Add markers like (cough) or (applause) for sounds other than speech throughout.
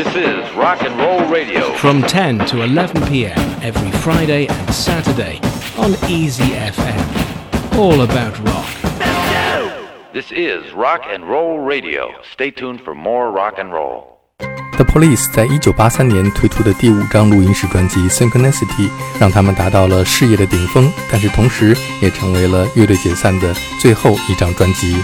This is Rock and Roll Radio. From 10 to 11 p.m. every Friday and Saturday on Easy FM. All about rock. This is Rock and Roll Radio. Stay tuned for more rock and roll. The Police 在一九八三年推出的第五张录音室专辑《Synchronicity》，让他们达到了事业的顶峰，但是同时也成为了乐队解散的最后一张专辑。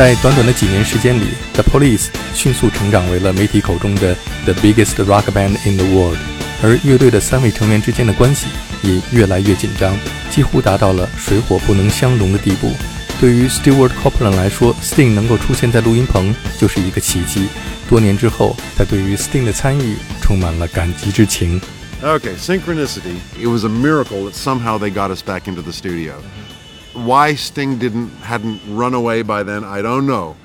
在短短的几年时间里，The Police 迅速成长为了媒体口中的 The biggest rock band in the world，而乐队的三位成员之间的关系也越来越紧张，几乎达到了水火不能相容的地步。对于 Stewart Copeland 来说，Sting 能够出现在录音棚就是一个奇迹。多年之后，他对于 Sting 的参与充满了感激之情。Okay, synchronicity. It was a miracle that somehow they got us back into the studio. Why Sting didn't hadn't run away by then, I don't know.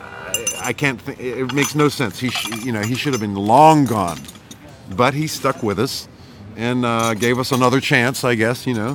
I, I can't. think it makes no sense. He, sh- you know, he should have been long gone, but he stuck with us and uh, gave us another chance, I guess. You know,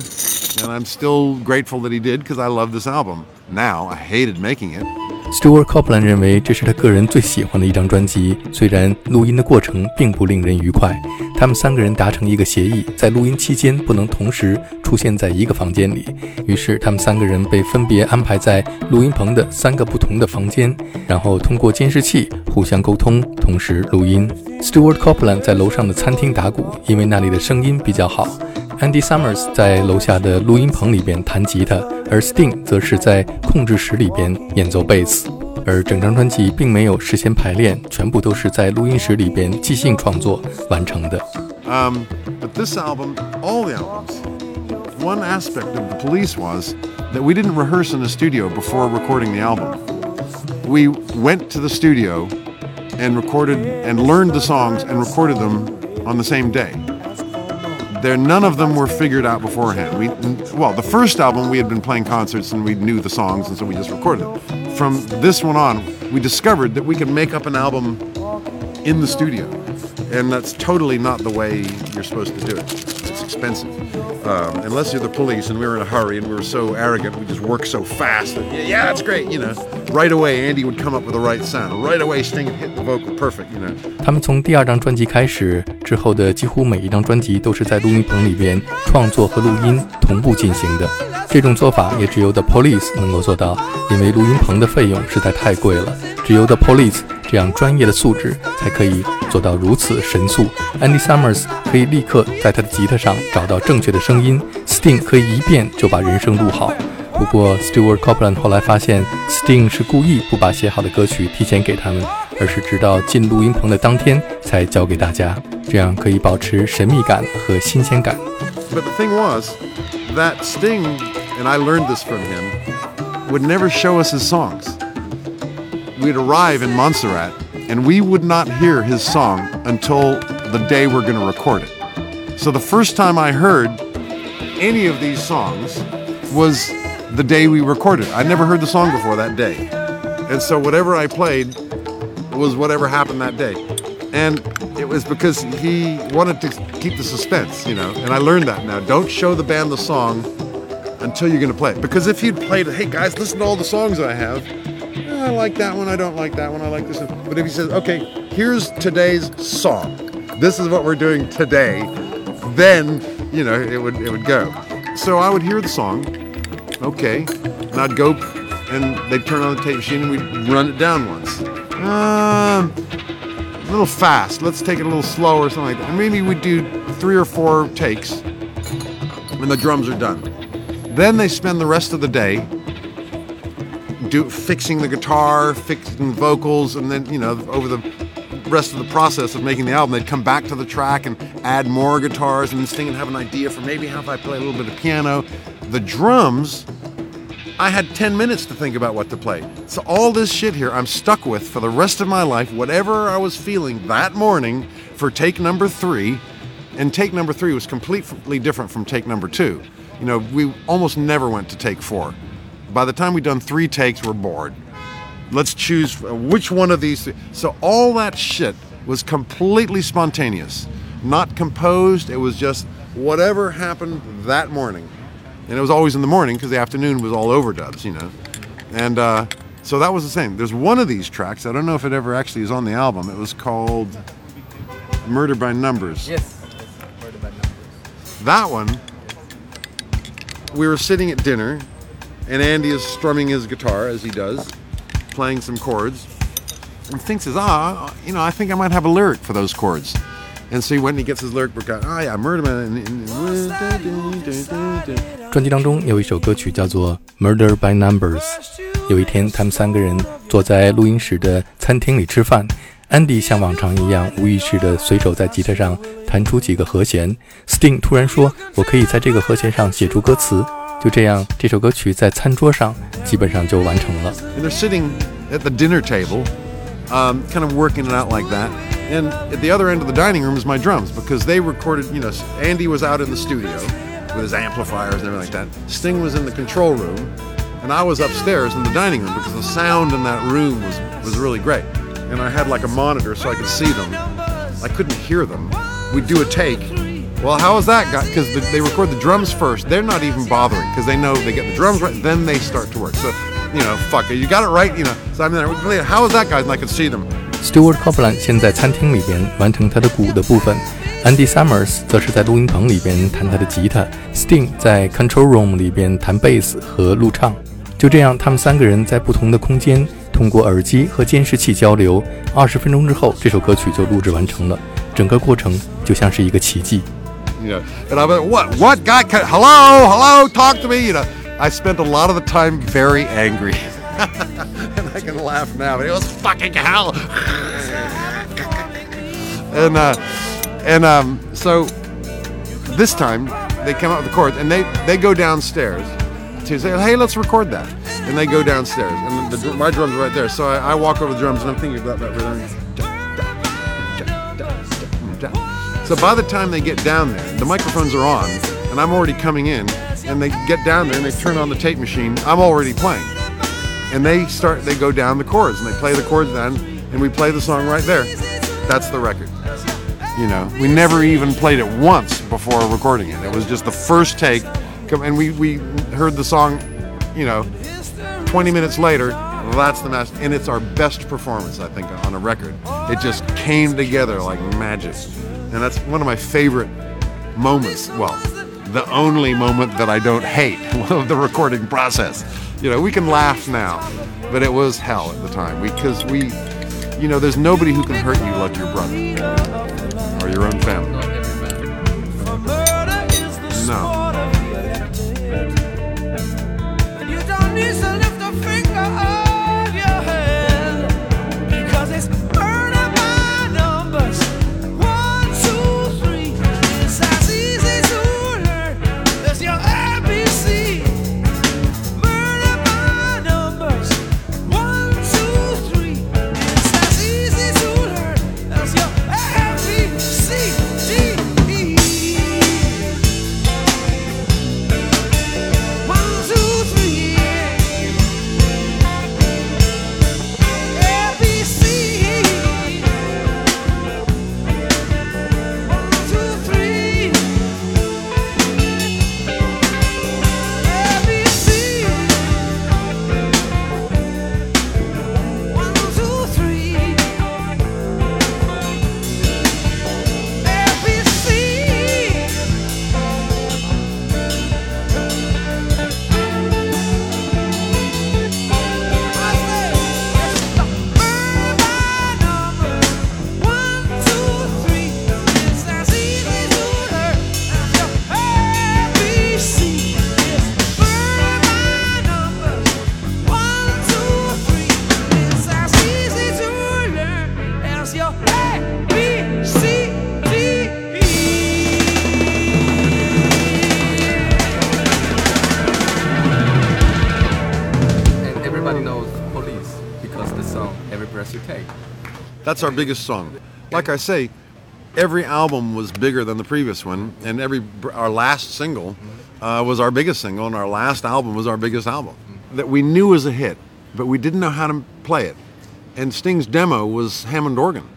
and I'm still grateful that he did because I love this album. Now I hated making it. Stewart Copeland 认为这是他个人最喜欢的一张专辑，虽然录音的过程并不令人愉快。他们三个人达成一个协议，在录音期间不能同时出现在一个房间里。于是他们三个人被分别安排在录音棚的三个不同的房间，然后通过监视器互相沟通，同时录音。Stewart Copeland 在楼上的餐厅打鼓，因为那里的声音比较好。Andy Summers 在楼下的录音棚里边弹吉他，而 Sting 则是在控制室里边演奏贝斯。而整张专辑并没有事先排练，全部都是在录音室里边即兴创作完成的。Um, but this album, all the albums, one aspect of the police was that we didn't rehearse in the studio before recording the album. We went to the studio and recorded and learned the songs and recorded them on the same day. There, none of them were figured out beforehand. We, well, the first album we had been playing concerts and we knew the songs, and so we just recorded them. From this one on, we discovered that we could make up an album in the studio, and that's totally not the way you're supposed to do it. Expensive. Um, unless you're the police and we were in a hurry and we were so arrogant, we just worked so fast that, yeah, yeah, that's great, you know. Right away, Andy would come up with the right sound. Right away, Sting hit the vocal perfect, you know. 他们从第二张专辑开始，之后的几乎每一张专辑都是在录音棚里边创作和录音同步进行的。这种做法也只有 The Police 能够做到，因为录音棚的费用实在太贵了。只有 The Police 这样专业的素质才可以做到如此神速。Andy Summers 可以立刻在他的吉他上找到正确的声音，Sting 可以一遍就把人声录好。不过 Stewart Copeland 后来发现，Sting 是故意不把写好的歌曲提前给他们，而是直到进录音棚的当天才交给大家，这样可以保持神秘感和新鲜感。But the thing was that Sting, and I learned this from him, would never show us his songs. We'd arrive in Montserrat, and we would not hear his song until the day we're going to record it. So the first time I heard any of these songs was the day we recorded. I never heard the song before that day. And so whatever I played was whatever happened that day. And it was because he wanted to keep the suspense, you know. And I learned that now. Don't show the band the song until you're going to play it. Because if he'd played, hey guys, listen to all the songs I have. I like that one. I don't like that one. I like this one. But if he says, okay, here's today's song. This is what we're doing today. Then, you know, it would it would go. So I would hear the song. Okay. And I'd go and they'd turn on the tape machine and we'd run it down once. Um, a little fast. Let's take it a little slower or something like that. And maybe we'd do three or four takes and the drums are done. Then they spend the rest of the day do fixing the guitar, fixing vocals, and then you know over the rest of the process of making the album, they'd come back to the track and add more guitars, and Sting would have an idea for maybe how if I play a little bit of piano. The drums, I had 10 minutes to think about what to play. So all this shit here, I'm stuck with for the rest of my life, whatever I was feeling that morning for take number three. And take number three was completely different from take number two. You know, we almost never went to take four. By the time we'd done three takes, we're bored. Let's choose which one of these. Three. So all that shit was completely spontaneous, not composed. It was just whatever happened that morning, and it was always in the morning because the afternoon was all overdubs, you know. And uh, so that was the same. There's one of these tracks. I don't know if it ever actually is on the album. It was called "Murder by Numbers." Yes. Murder by Numbers. That one, we were sitting at dinner, and Andy is strumming his guitar as he does, playing some chords, and thinks, ah, you know, I think I might have a lyric for those chords. And so he went and he gets his lyric book out. Oh yeah, Murder Man. 专辑当中有一首歌曲叫做《Murder by Numbers》。有一天，他们三个人坐在录音室的餐厅里吃饭。安迪像往常一样，无意识地随手在吉他上弹出几个和弦。Sting 突然说：“我可以在这个和弦上写出歌词。”就这样，这首歌曲在餐桌上基本上就完成了。 And they're sitting at the dinner table, um, kind of working it out like that. And at the other end of the dining room is my drums because they recorded, you know, Andy was out in the studio with his amplifiers and everything like that. Sting was in the control room, and I was upstairs in the dining room because the sound in that room was, was really great. And I had like a monitor so I could see them. I couldn't hear them. We'd do a take. Well, how was that, guy? Because they record the drums first. They're not even bothering because they know they get the drums right, then they start to work. So, you know, fuck it. You got it right, you know. So I'm there. How is that, guys? And I could see them. Stewart Copeland 先在餐厅里边完成他的鼓的部分，Andy Summers 则是在录音棚里边弹他的吉他，Sting 在 Control Room 里边弹贝斯和录唱。就这样，他们三个人在不同的空间，通过耳机和监视器交流。二十分钟之后，这首歌曲就录制完成了。整个过程就像是一个奇迹。You know, and I'm like, what? What guy? Can, hello, hello, talk to me. You know, I spent a lot of the time very angry, (laughs) and I can laugh now. But it was fucking hell. (laughs) and uh, and um, so this time they come out with the chords, and they they go downstairs to say, hey, let's record that. And they go downstairs, and the, the, my drums right there. So I, I walk over the drums, and I'm thinking about that rhythm. So by the time they get down there, the microphones are on, and I'm already coming in, and they get down there and they turn on the tape machine. I'm already playing, and they start. They go down the chords and they play the chords down, and we play the song right there. That's the record. You know, we never even played it once before recording it. It was just the first take, and we we heard the song, you know, 20 minutes later. That's the master, and it's our best performance, I think, on a record. It just came together like magic, and that's one of my favorite moments. Well, the only moment that I don't hate (laughs) of the recording process. You know, we can laugh now, but it was hell at the time because we, you know, there's nobody who can hurt you like your brother or your own family. Not every man. No. Song Every Breath You Take. That's our biggest song. Like I say, every album was bigger than the previous one, and every our last single uh, was our biggest single, and our last album was our biggest album that we knew was a hit, but we didn't know how to play it. And Sting's demo was Hammond organ.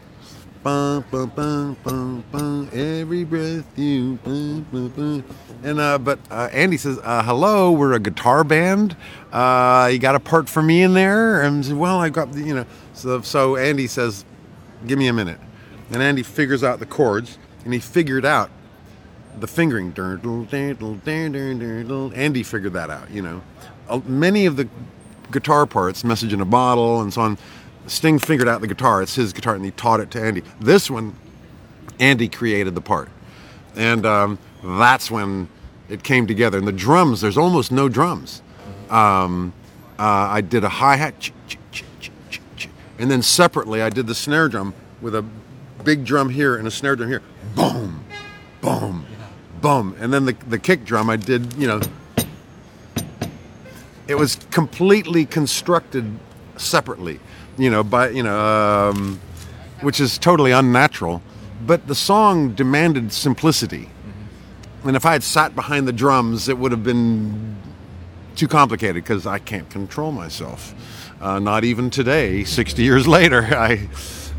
Bum, bum, bum, bum, bum, every breath you. Bum, bum, bum. And uh, but uh, Andy says, uh, "Hello, we're a guitar band. Uh, you got a part for me in there?" And I said, well, I got the- you know. So so Andy says, "Give me a minute." And Andy figures out the chords, and he figured out the fingering. Andy figured that out, you know. Uh, Many of the guitar parts, Message in a Bottle and so on, Sting figured out the guitar. It's his guitar, and he taught it to Andy. This one, Andy created the part. And um, that's when it came together. And the drums, there's almost no drums. Um, uh, I did a hi hat, and then separately, I did the snare drum with a big drum here and a snare drum here. Boom, boom, boom. And then the, the kick drum, I did, you know, it was completely constructed separately, you know, by, you know, um, which is totally unnatural. But the song demanded simplicity. And if I had sat behind the drums, it would have been too complicated because I can't control myself. Uh, not even today, 60 years (laughs) later. I,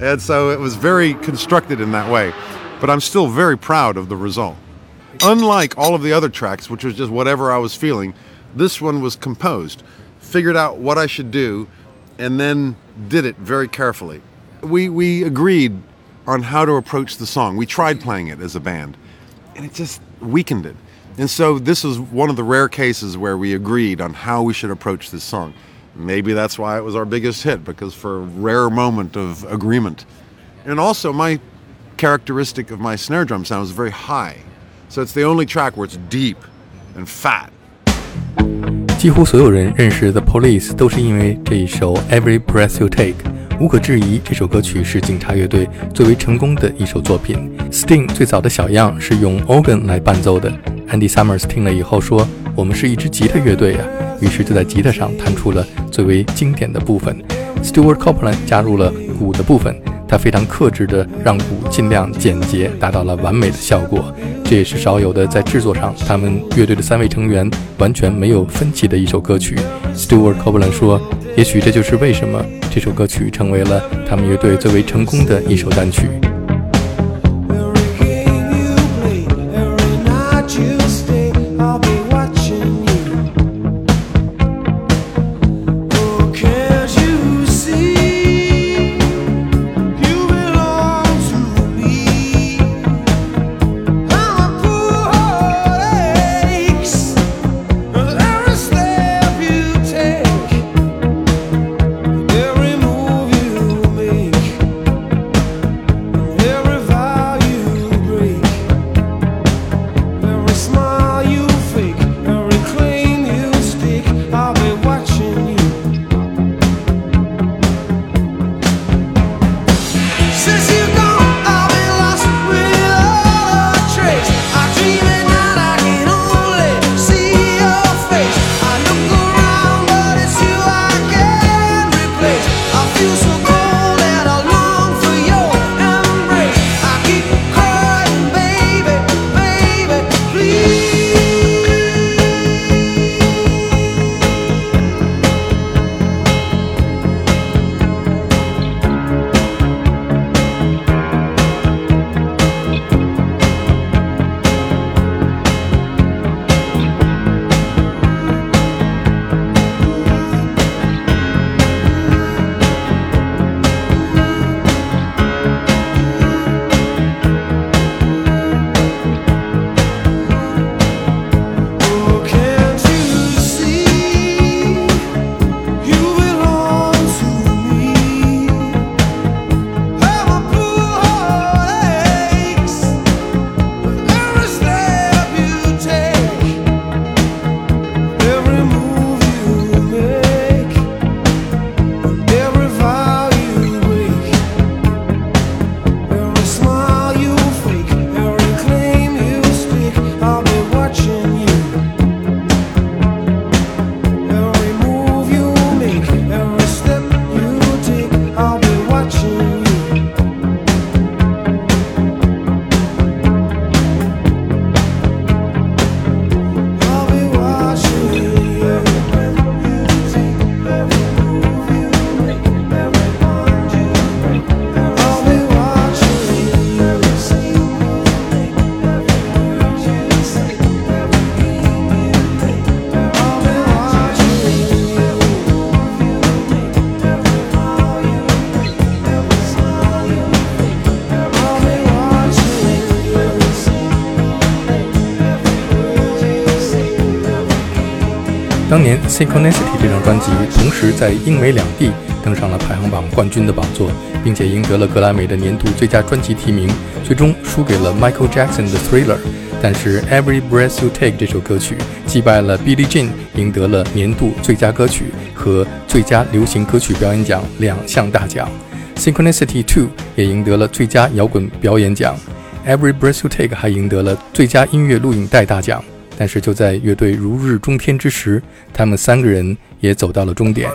and so it was very constructed in that way. But I'm still very proud of the result. Unlike all of the other tracks, which was just whatever I was feeling, this one was composed, figured out what I should do, and then did it very carefully. We, we agreed on how to approach the song. We tried playing it as a band, and it just weakened it. And so this is one of the rare cases where we agreed on how we should approach this song. Maybe that's why it was our biggest hit, because for a rare moment of agreement. And also, my characteristic of my snare drum sound is very high. So it's the only track where it's deep and fat. 几乎所有人认识 The Police 都是因为这一首 Every Breath You Take。无可置疑，这首歌曲是警察乐队最为成功的一首作品。Sting 最早的小样是用 organ 来伴奏的。Andy Summers 听了以后说：“我们是一支吉他乐队呀、于是就在吉他上弹出了最为经典的部分。Stewart Copeland 加入了鼓的部分，他非常克制的让鼓尽量简洁，达到了完美的效果。这也是少有的在制作上，他们乐队的三位成员完全没有分歧的一首歌曲。Stewart Copeland 说：“也许这就是为什么这首歌曲成为了他们乐队最为成功的一首单曲。” Okay. 当年《Synchronicity》这张专辑同时在英美两地登上了排行榜冠军的宝座，并且赢得了格莱美的年度最佳专辑提名，最终输给了 Michael Jackson 的《Thriller》。但是《Every Breath You Take》这首歌曲击败了 Billie Jean，赢得了年度最佳歌曲和最佳流行歌曲表演奖两项大奖。《Synchronicity Two》也赢得了最佳摇滚表演奖，《Every Breath You Take》还赢得了最佳音乐录影带大奖。但是就在乐队如日中天之时，他们三个人也走到了终点。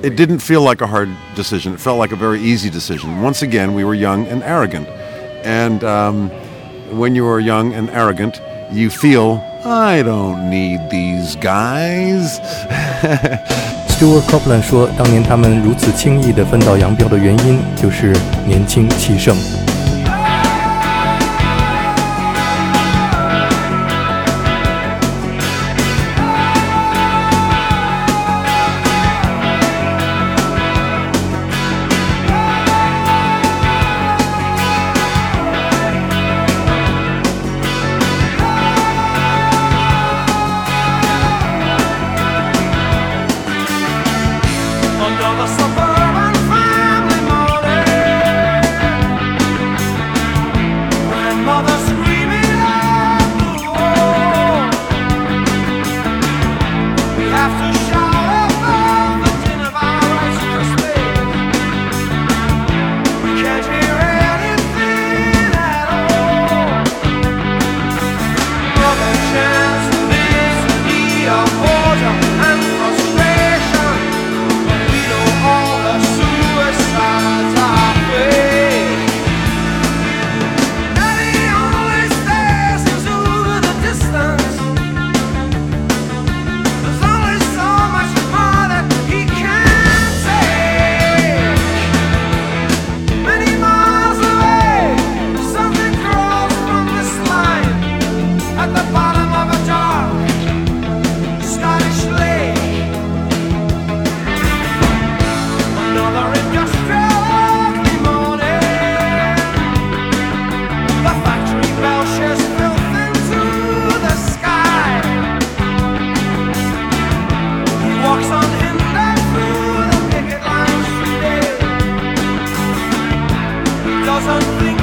It didn't feel like a hard decision. It felt like a very easy decision. Once again, we were young and arrogant. And um, when you are young and arrogant, you feel, I don't need these guys. (laughs) Stewart Copeland 说，当年他们如此轻易地分道扬镳的原因就是年轻气盛。Doesn't think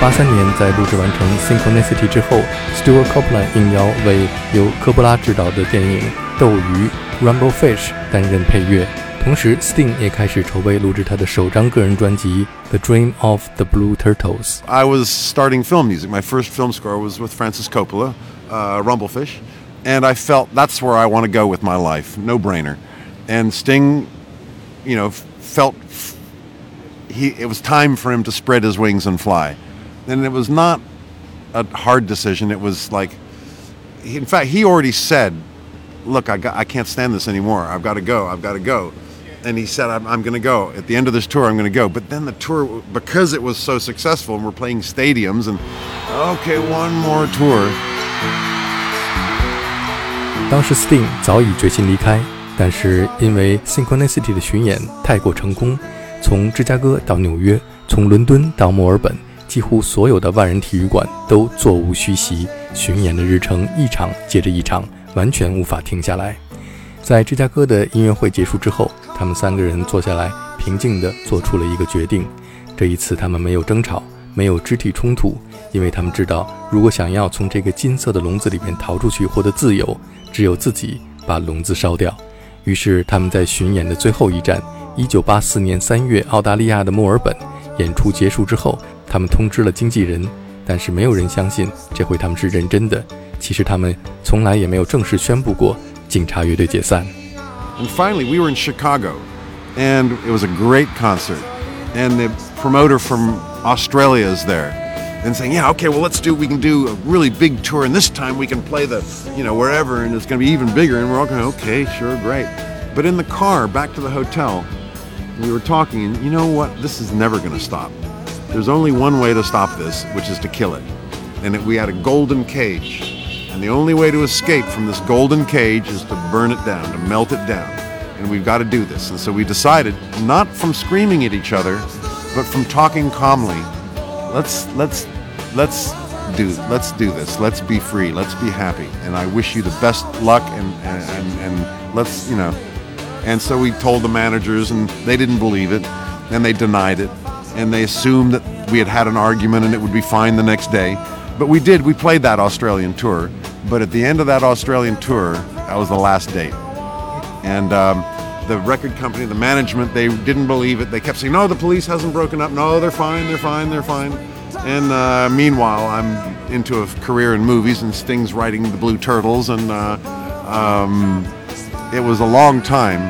1983年在录制完成《Synchronicity》之后，Stewart Copeland 应邀为由科波拉执导的电影《斗鱼》（Rumble Fish） 担任配乐。同时，Sting 也开始筹备录制他的首张个人专辑《The Dream of the Blue Turtles》。I was starting film music. My first film score was with Francis Coppola, uh, Rumble Fish, and I felt that's where I want to go with my life. No brainer. And Sting, you know, felt he it was time for him to spread his wings and fly And it was not a hard decision. It was like, he, in fact, he already said, "Look, I got, I can't stand this anymore. I've got to go. I've got to go." And he said, "I'm, I'm going to go at the end of this tour. I'm going to go." But then the tour, because it was so successful, and we're playing stadiums, and okay, one more tour. 当时 Sting 早已决心离开，但是因为 Synchronicity 的巡演太过成功，从芝加哥到纽约，从伦敦到墨尔本， 几乎所有的万人体育馆都座无虚席，巡演的日程一场接着一场，完全无法停下来。在芝加哥的音乐会结束之后，他们三个人坐下来，平静地做出了一个决定。这一次，他们没有争吵，没有肢体冲突，因为他们知道，如果想要从这个金色的笼子里面逃出去，获得自由，只有自己把笼子烧掉。于是，他们在巡演的最后一站，1984年3月澳大利亚的墨尔本演出结束之后，他们通知了经纪人，但是没有人相信这回他们是认真的。其实他们从来也没有正式宣布过警察乐队解散。 And finally, we were in Chicago, and it was a great concert. And the promoter from Australia is there, and saying, "Yeah, okay, well, let's do. We can do a really big tour, and this time we can play the, you know, wherever, and it's going to be even bigger." And we're all going, "Okay, sure, great." But in the car back to the hotel, we were talking, and you know what? This is never going to stop. There's only one way to stop this, which is to kill it. And it, we had a golden cage. And the only way to escape from this golden cage is to burn it down, to melt it down. And we've got to do this. And so we decided, not from screaming at each other, but from talking calmly, let's let's let's do let's do this. Let's be free. Let's be happy. And I wish you the best luck and and, and, and let's you know and so we told the managers, and they didn't believe it, and they denied it, and they assumed that we had had an argument and it would be fine the next day. But we did. We played that Australian tour. But at the end of that Australian tour, that was the last date. And um, the record company, the management, they didn't believe it. They kept saying, "No, the police hasn't broken up. No, they're fine. They're fine. They're fine." And uh, meanwhile, I'm into a career in movies, and Sting's writing the Blue Turtles, and uh, um, it was a long time.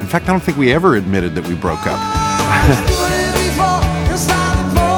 In fact, I don't think we ever admitted that we broke up. I was doing it before, cause I'm.